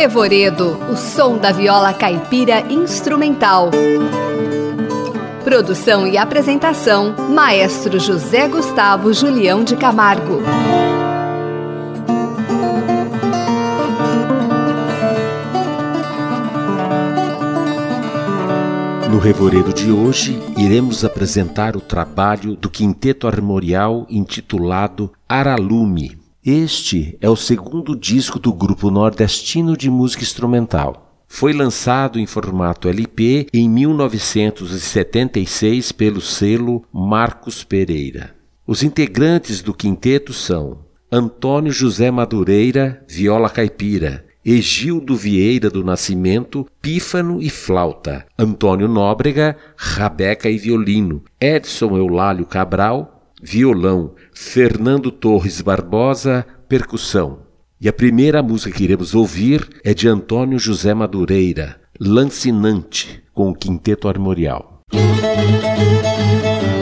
Revoredo, o som da viola caipira instrumental. Produção e apresentação: Maestro José Gustavo Julião de Camargo. No Revoredo de hoje, iremos apresentar o trabalho do quinteto armorial intitulado Aralume. Este é o segundo disco do grupo nordestino de música instrumental. Foi lançado em formato LP em 1976 pelo selo Marcos Pereira. Os integrantes do quinteto são Antônio José Madureira, viola caipira, Egildo Vieira do Nascimento, pífano e flauta, Antônio Nóbrega, rabeca e violino, Edson Eulálio Cabral, violão, Fernando Torres Barbosa, percussão. E a primeira música que iremos ouvir é de Antônio José Madureira, Lancinante, com o Quinteto Armorial. Revoredo,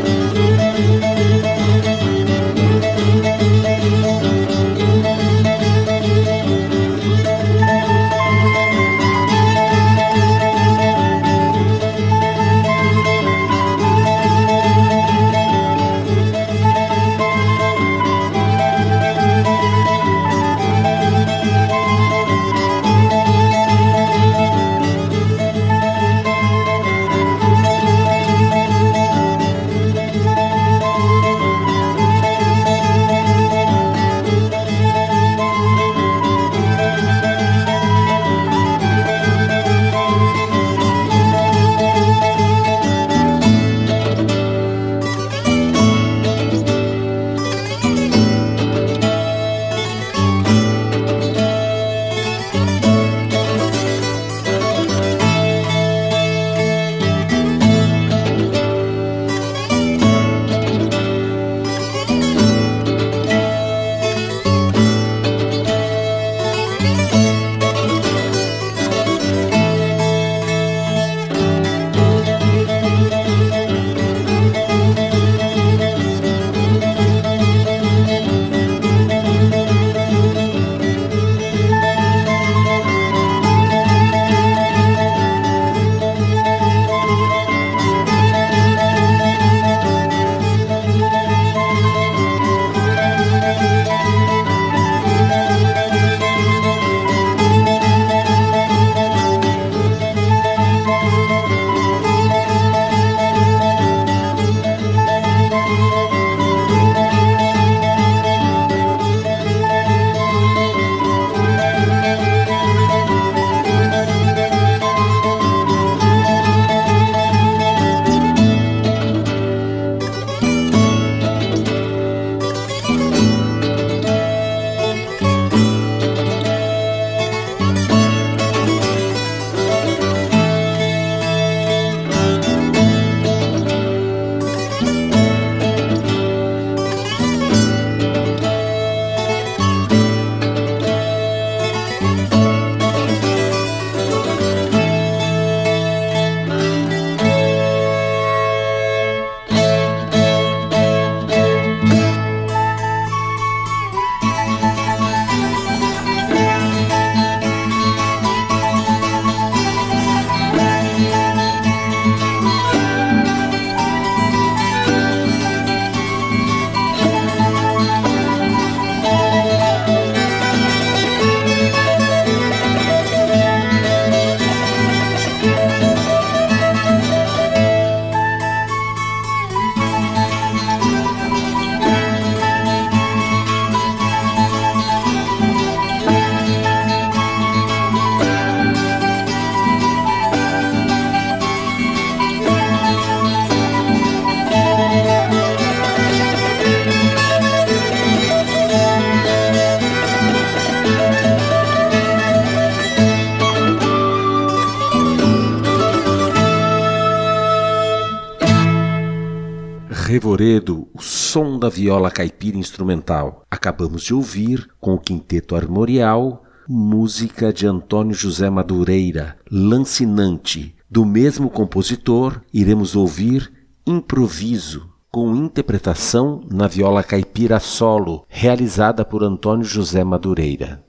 som da viola caipira instrumental. Acabamos de ouvir, com o quinteto armorial, música de Antônio José Madureira, Lancinante. Do mesmo compositor, iremos ouvir Improviso, com interpretação na viola caipira solo, realizada por Antônio José Madureira.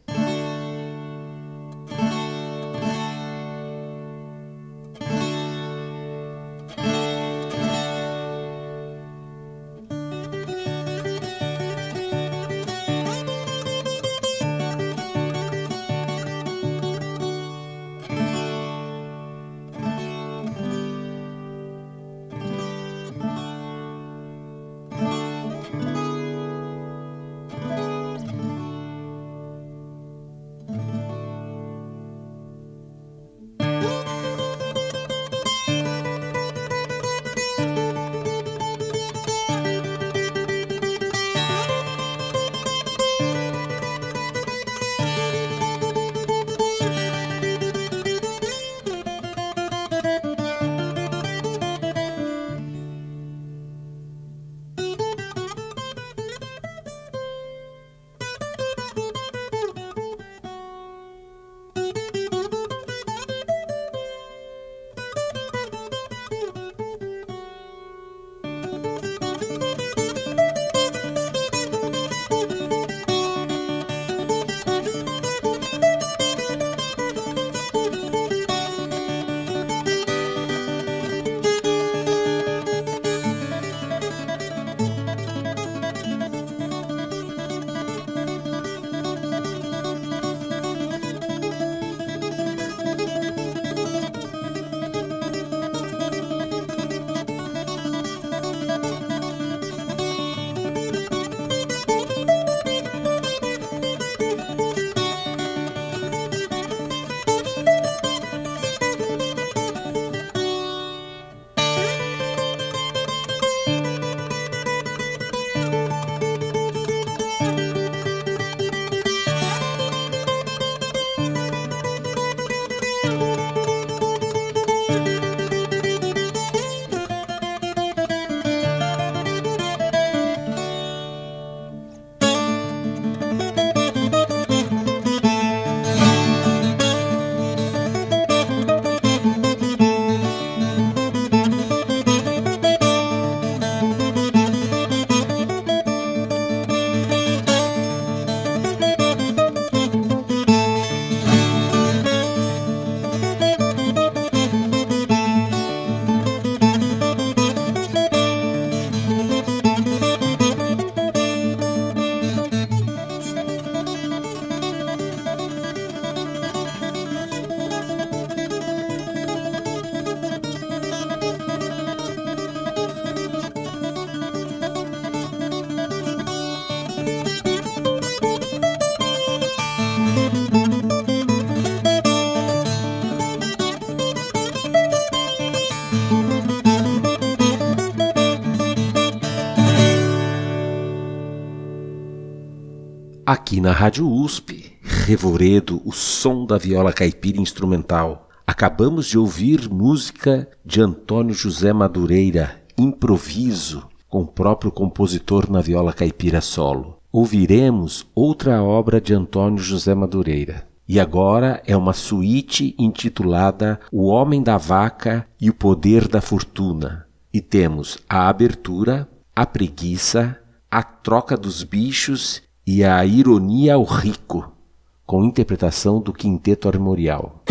Aqui na Rádio USP, Revoredo, o som da viola caipira instrumental. Acabamos de ouvir música de Antônio José Madureira, Improviso, com o próprio compositor na viola caipira solo. Ouviremos outra obra de Antônio José Madureira. E agora é uma suíte intitulada O Homem da Vaca e o Poder da Fortuna. E temos a abertura, a preguiça, a troca dos bichos e a ironia ao rico, com interpretação do quinteto armorial.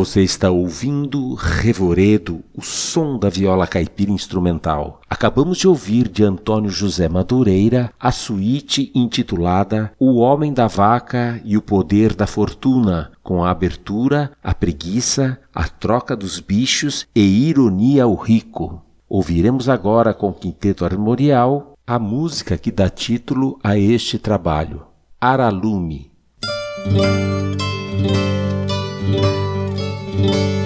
Você está ouvindo Revoredo, o som da viola caipira instrumental. Acabamos de ouvir de Antônio José Madureira a suíte intitulada O Homem da Vaca e o Poder da Fortuna, com a abertura, a preguiça, a troca dos bichos e ironia ao rico. Ouviremos agora com o Quinteto Armorial a música que dá título a este trabalho, Aralume. Música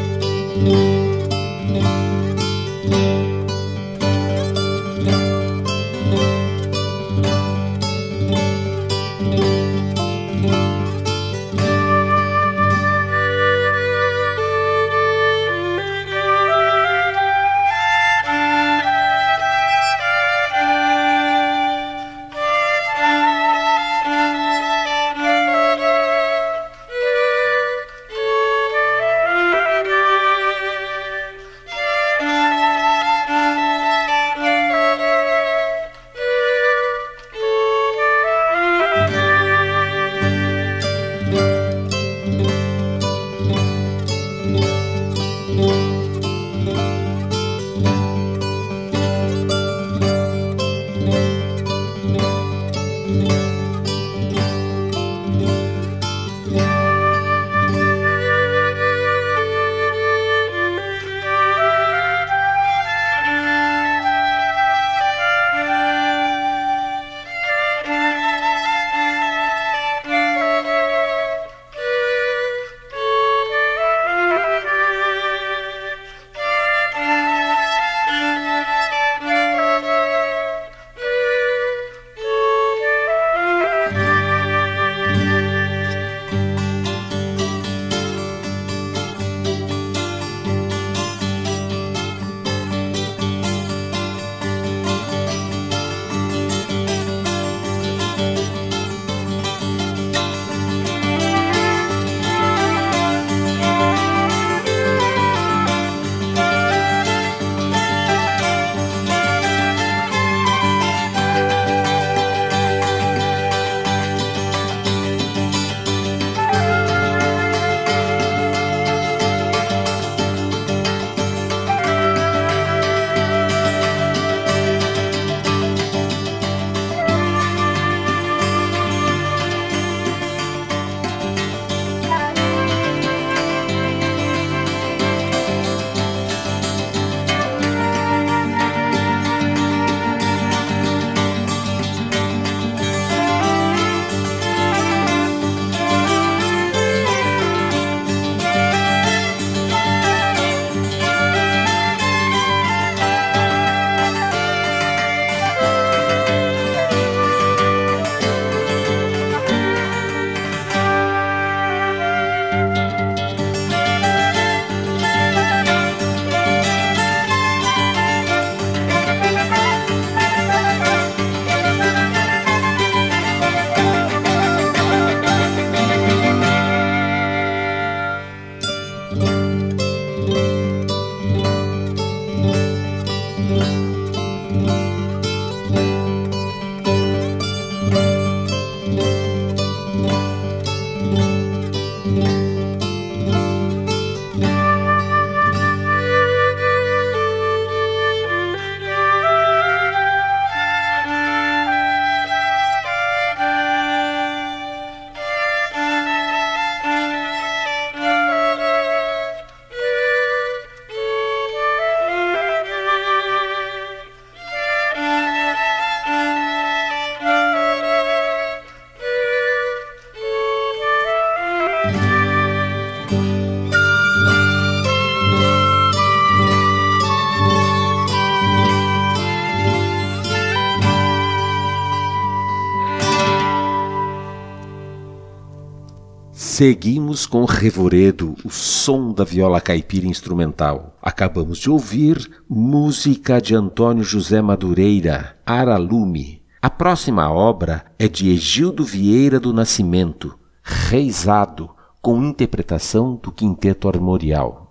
Seguimos com Revoredo, o som da viola caipira instrumental. Acabamos de ouvir música de Antônio José Madureira, Aralume. A próxima obra é de Egildo Vieira do Nascimento, Reisado, com interpretação do Quinteto Armorial.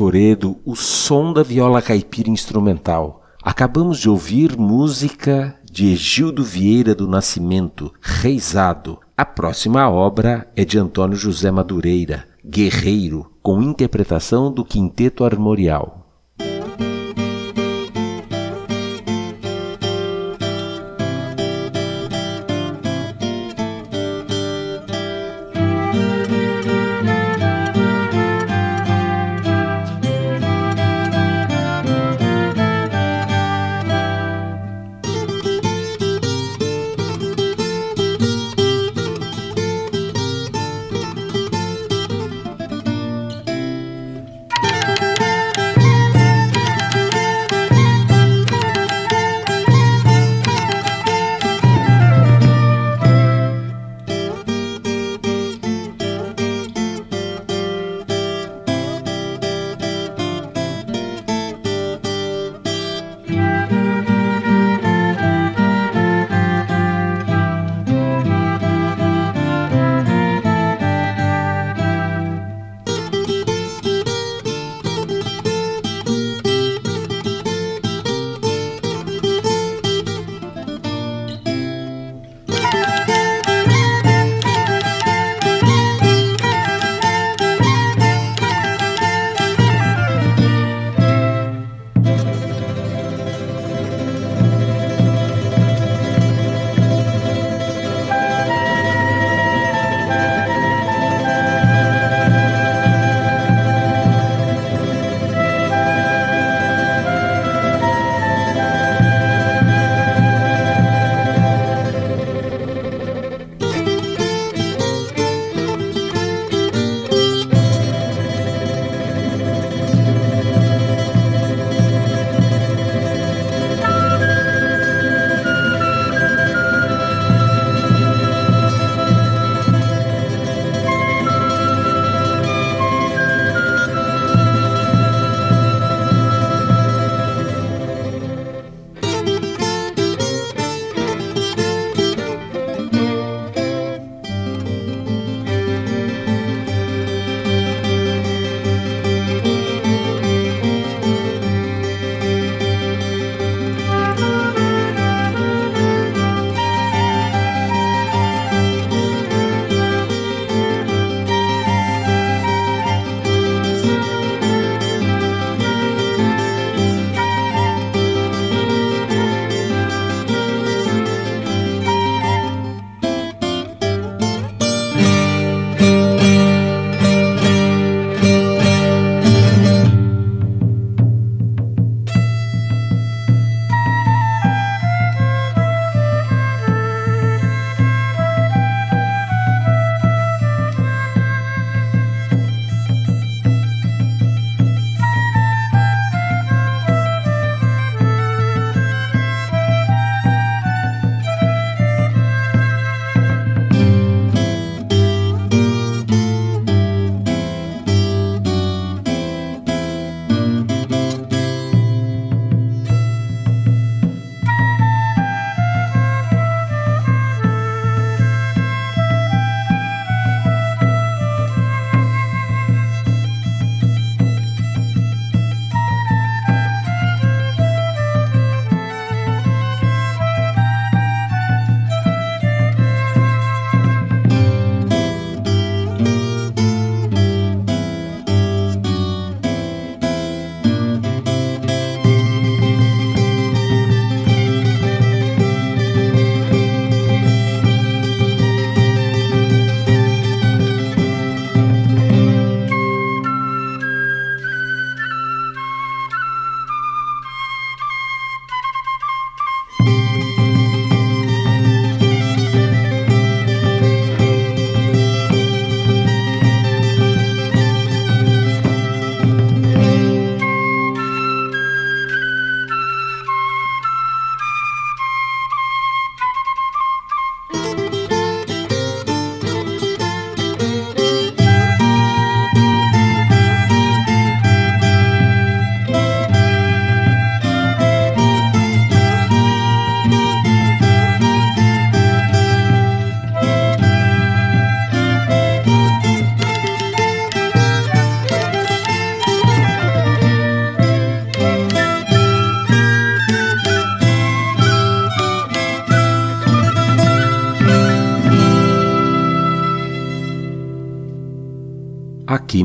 Revoredo, o som da viola caipira instrumental. Acabamos de ouvir música de Egildo Vieira do Nascimento, Reisado. A próxima obra é de Antônio José Madureira, Guerreiro, com interpretação do Quinteto Armorial.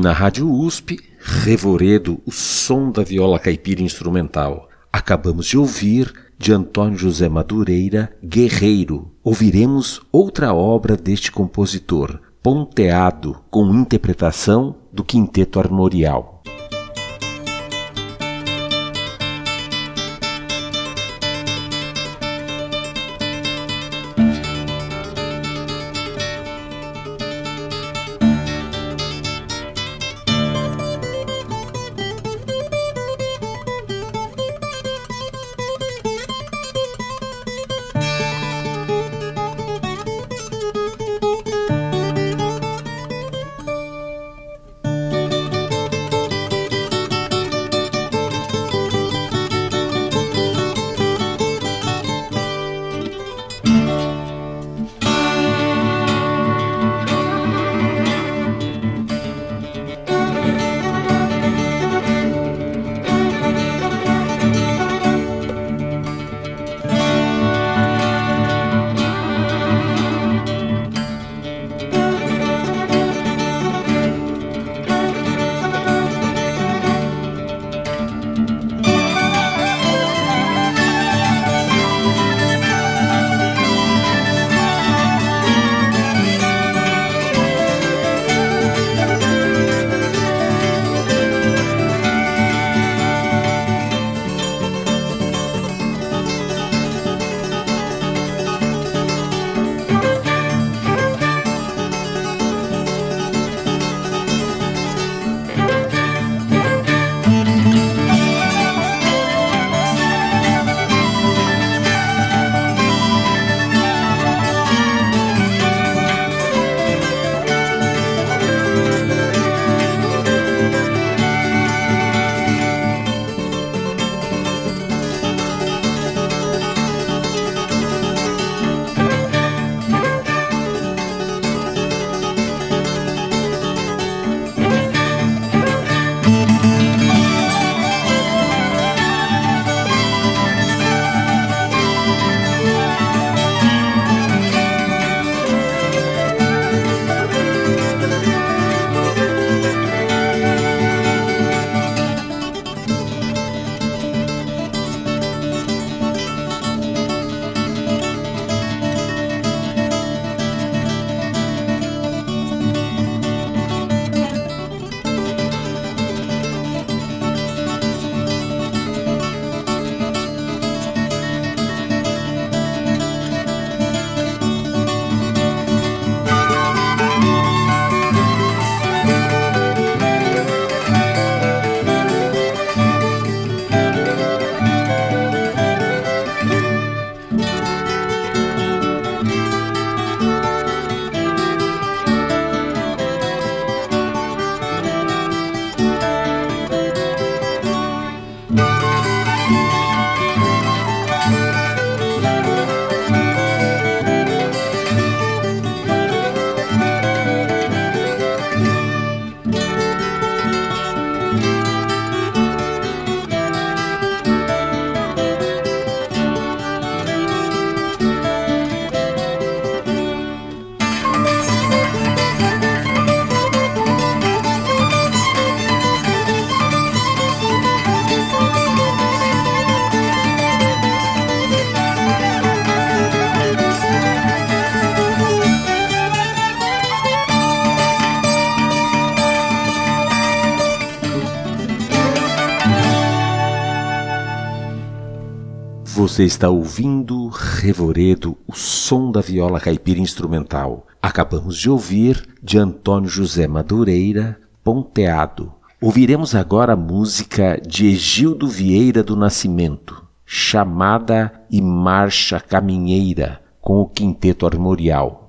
Na Rádio USP, Revoredo, o som da viola caipira instrumental. Acabamos de ouvir, de Antônio José Madureira, Guerreiro. Ouviremos outra obra deste compositor, Ponteado, com interpretação do Quinteto Armorial. Você está ouvindo Revoredo, o som da viola caipira instrumental. Acabamos de ouvir de Antônio José Madureira, Ponteado. Ouviremos agora a música de Egildo Vieira do Nascimento, Chamada e Marcha Caminheira, com o Quinteto Armorial.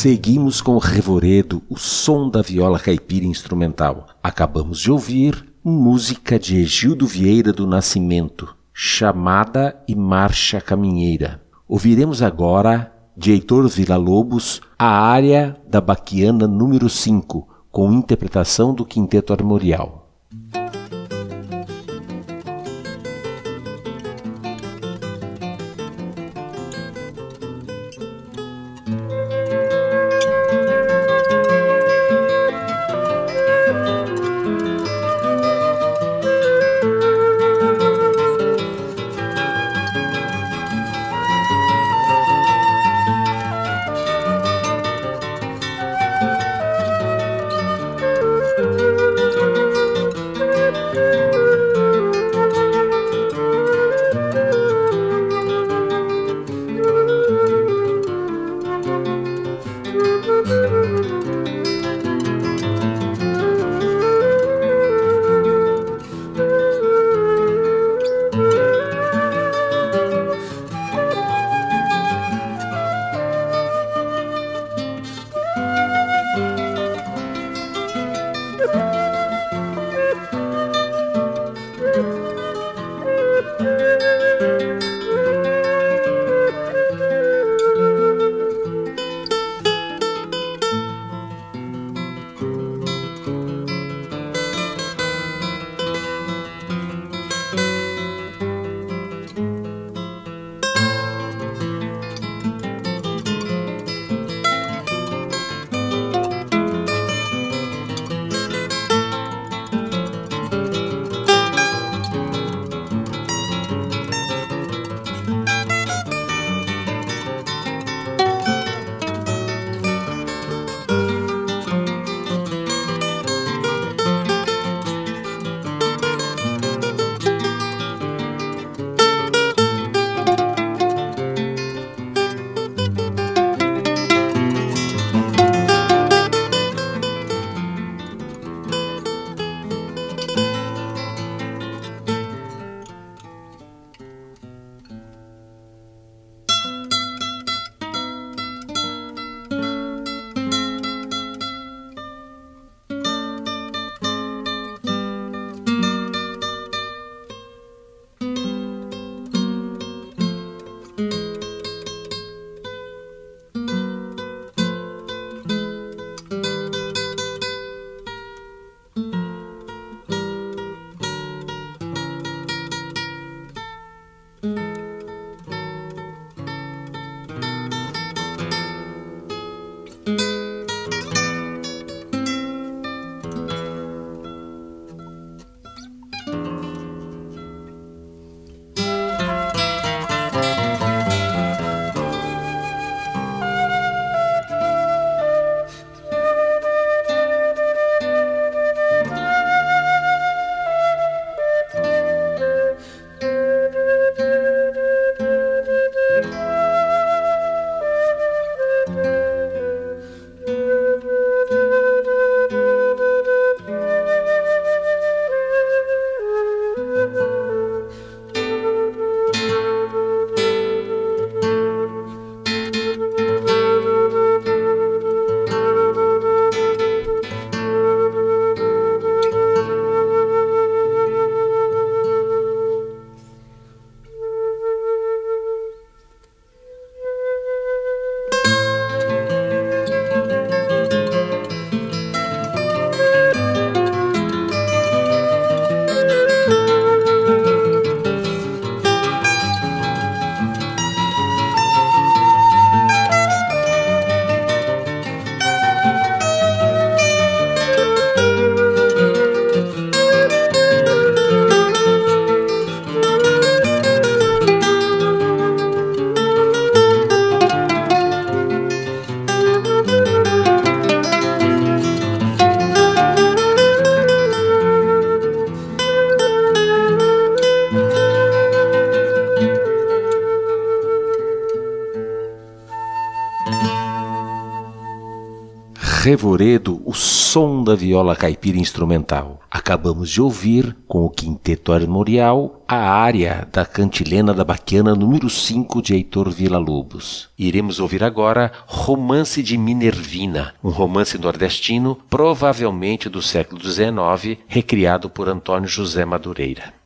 Seguimos com o revoredo, o som da viola caipira instrumental. Acabamos de ouvir música de Egildo Vieira do Nascimento, Chamada e Marcha Caminheira. Ouviremos agora, de Heitor Villa-Lobos, a área da Baquiana número 5, com interpretação do Quinteto Armorial. Revoredo, o som da viola caipira instrumental. Acabamos de ouvir, com o quinteto armorial, a área da cantilena da Baquiana número 5 de Heitor Villa-Lobos. Iremos ouvir agora Romance de Minervina, um romance nordestino, provavelmente do século XIX, recriado por Antônio José Madureira.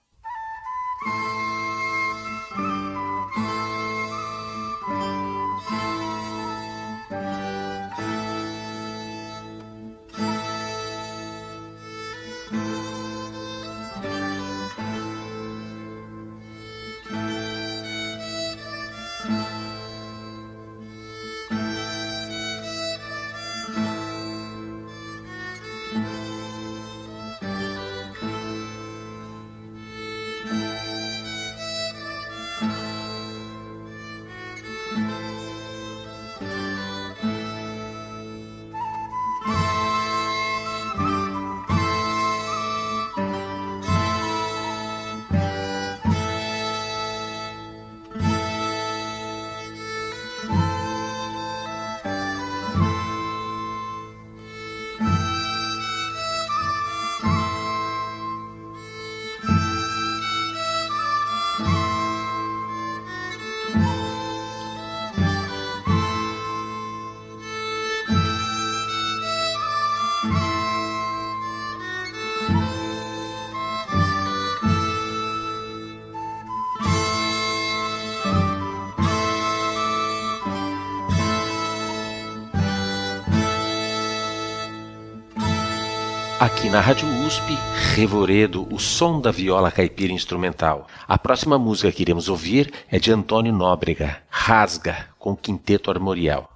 Aqui na Rádio USP, Revoredo, o som da viola caipira instrumental. A próxima música que iremos ouvir é de Antônio Nóbrega, Rasga, com Quinteto Armorial.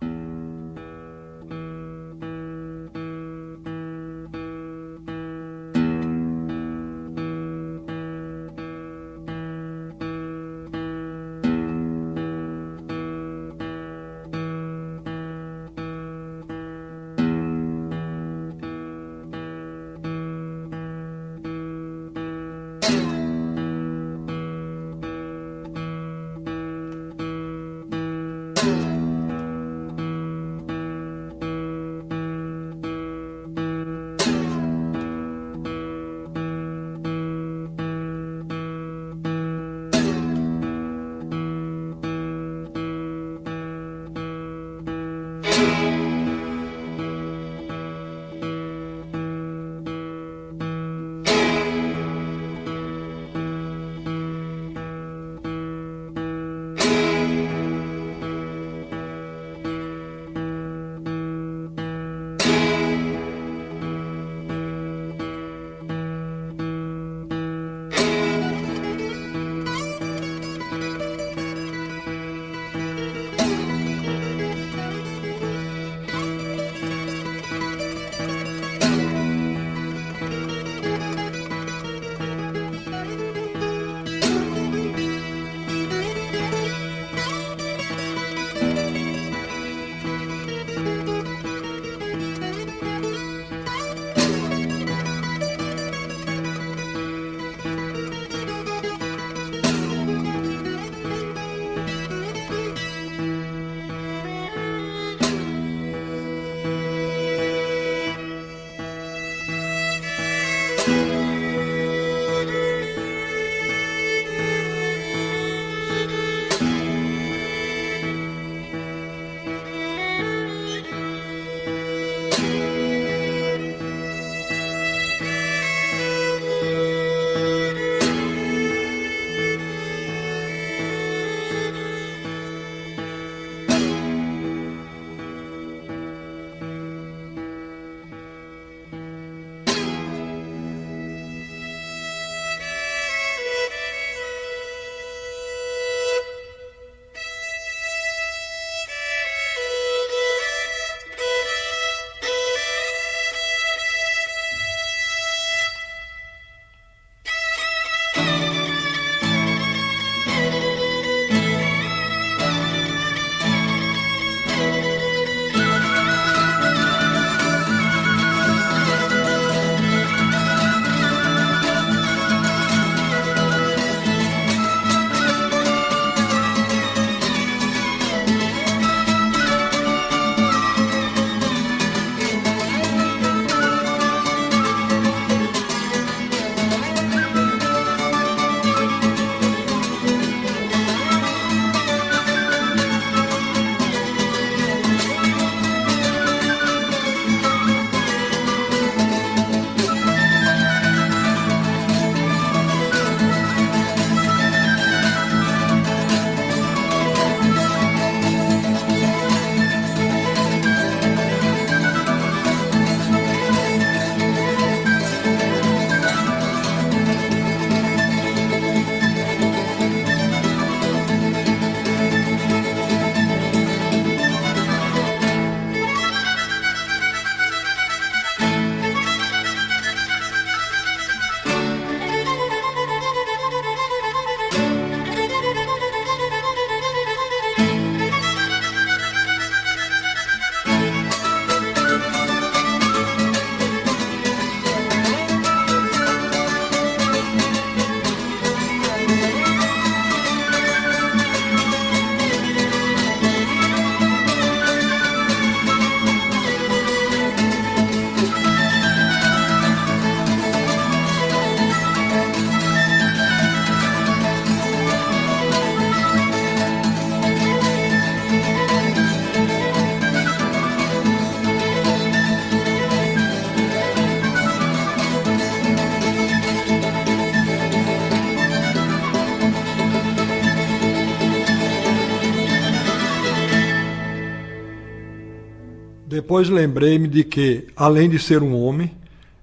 Depois lembrei-me de que, além de ser um homem,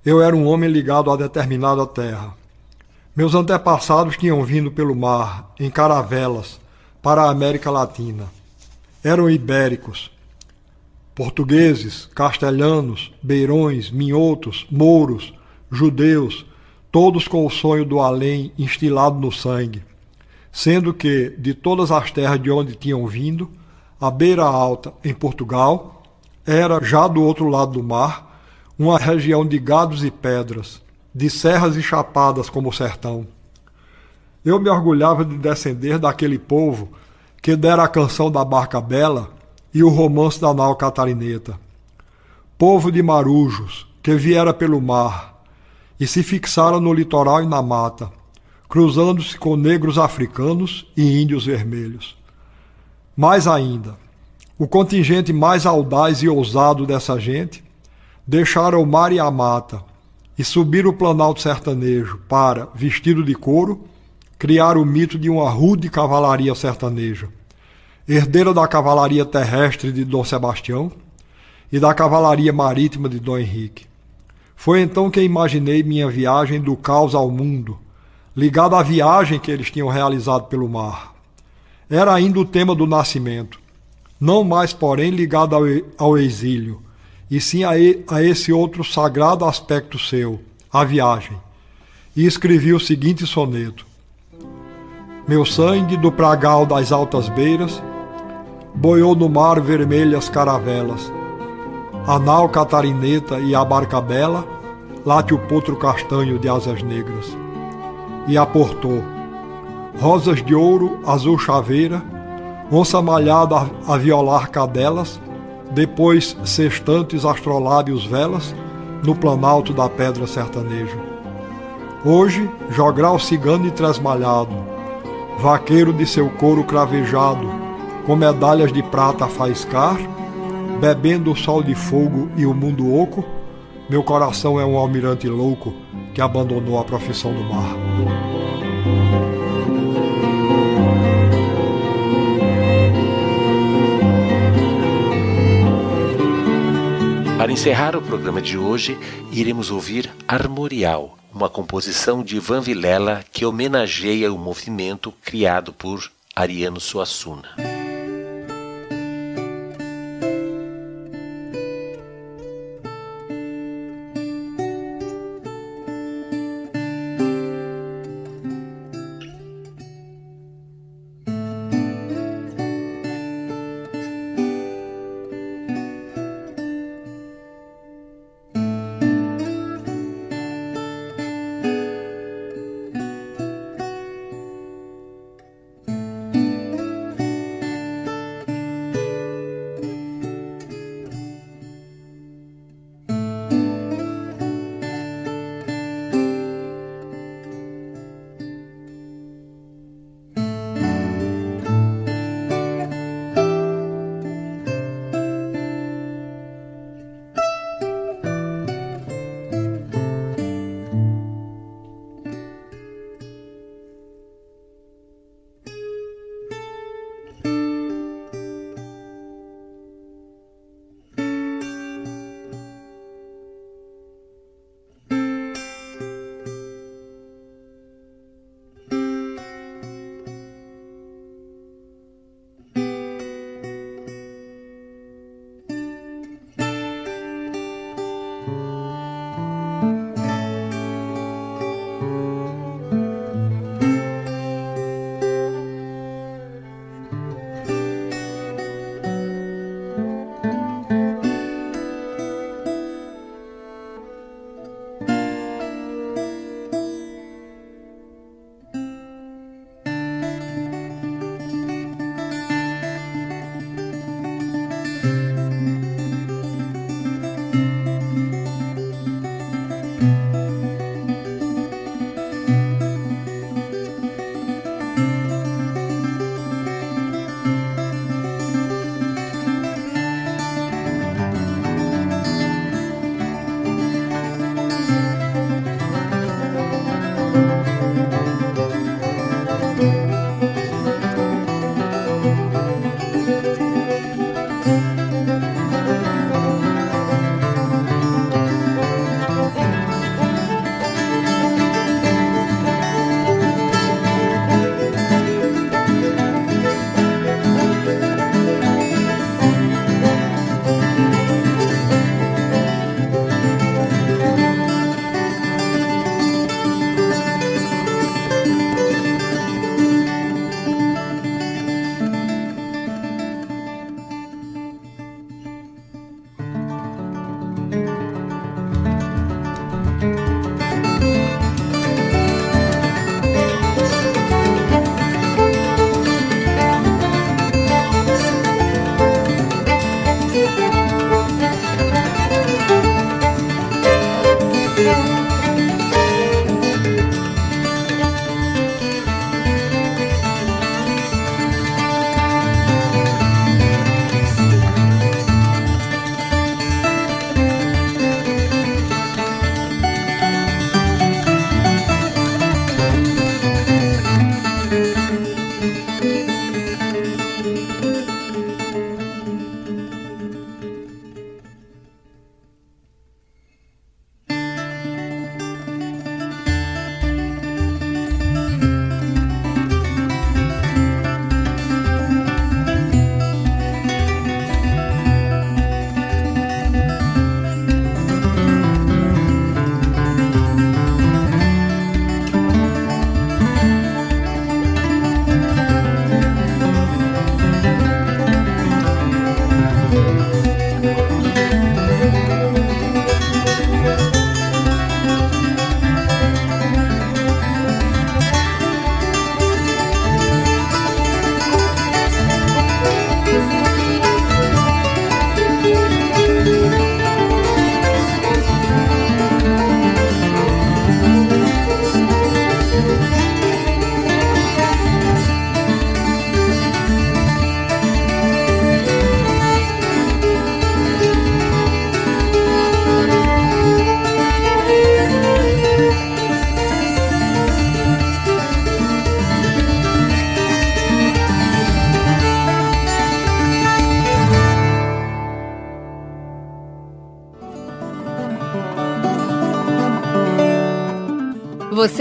eu era um homem ligado a determinada terra. Meus antepassados tinham vindo pelo mar, em caravelas, para a América Latina. Eram ibéricos, portugueses, castelhanos, beirões, minhotos, mouros, judeus, todos com o sonho do além instilado no sangue, sendo que, de todas as terras de onde tinham vindo, a Beira Alta, em Portugal, era, já do outro lado do mar, uma região de gados e pedras, de serras e chapadas como o sertão. Eu me orgulhava de descender daquele povo que dera a canção da Barca Bela e o romance da nau catarineta. Povo de marujos, que viera pelo mar e se fixara no litoral e na mata, cruzando-se com negros africanos e índios vermelhos. Mais ainda, o contingente mais audaz e ousado dessa gente deixaram o mar e a mata e subiram o planalto sertanejo para, vestido de couro, criar o mito de uma rude cavalaria sertaneja, herdeira da cavalaria terrestre de Dom Sebastião e da cavalaria marítima de Dom Henrique. Foi então que imaginei minha viagem do caos ao mundo, ligada à viagem que eles tinham realizado pelo mar. Era ainda o tema do nascimento, não mais, porém, ligado ao, ao exílio, e sim a, a esse outro sagrado aspecto seu, a viagem. E escrevi o seguinte soneto: Meu sangue do pragal das altas beiras boiou no mar vermelhas caravelas. A nau catarineta e a barca bela late o potro castanho de asas negras. E aportou rosas de ouro, azul chaveira, onça malhada a violar cadelas, depois sextantes astrolábios velas, no planalto da pedra sertaneja. Hoje, jogral cigano e tresmalhado, vaqueiro de seu couro cravejado, com medalhas de prata a faiscar, bebendo o sol de fogo e o mundo oco, meu coração é um almirante louco que abandonou a profissão do mar. Para encerrar o programa de hoje, iremos ouvir Armorial, uma composição de Ivan Vilela que homenageia o movimento criado por Ariano Suassuna.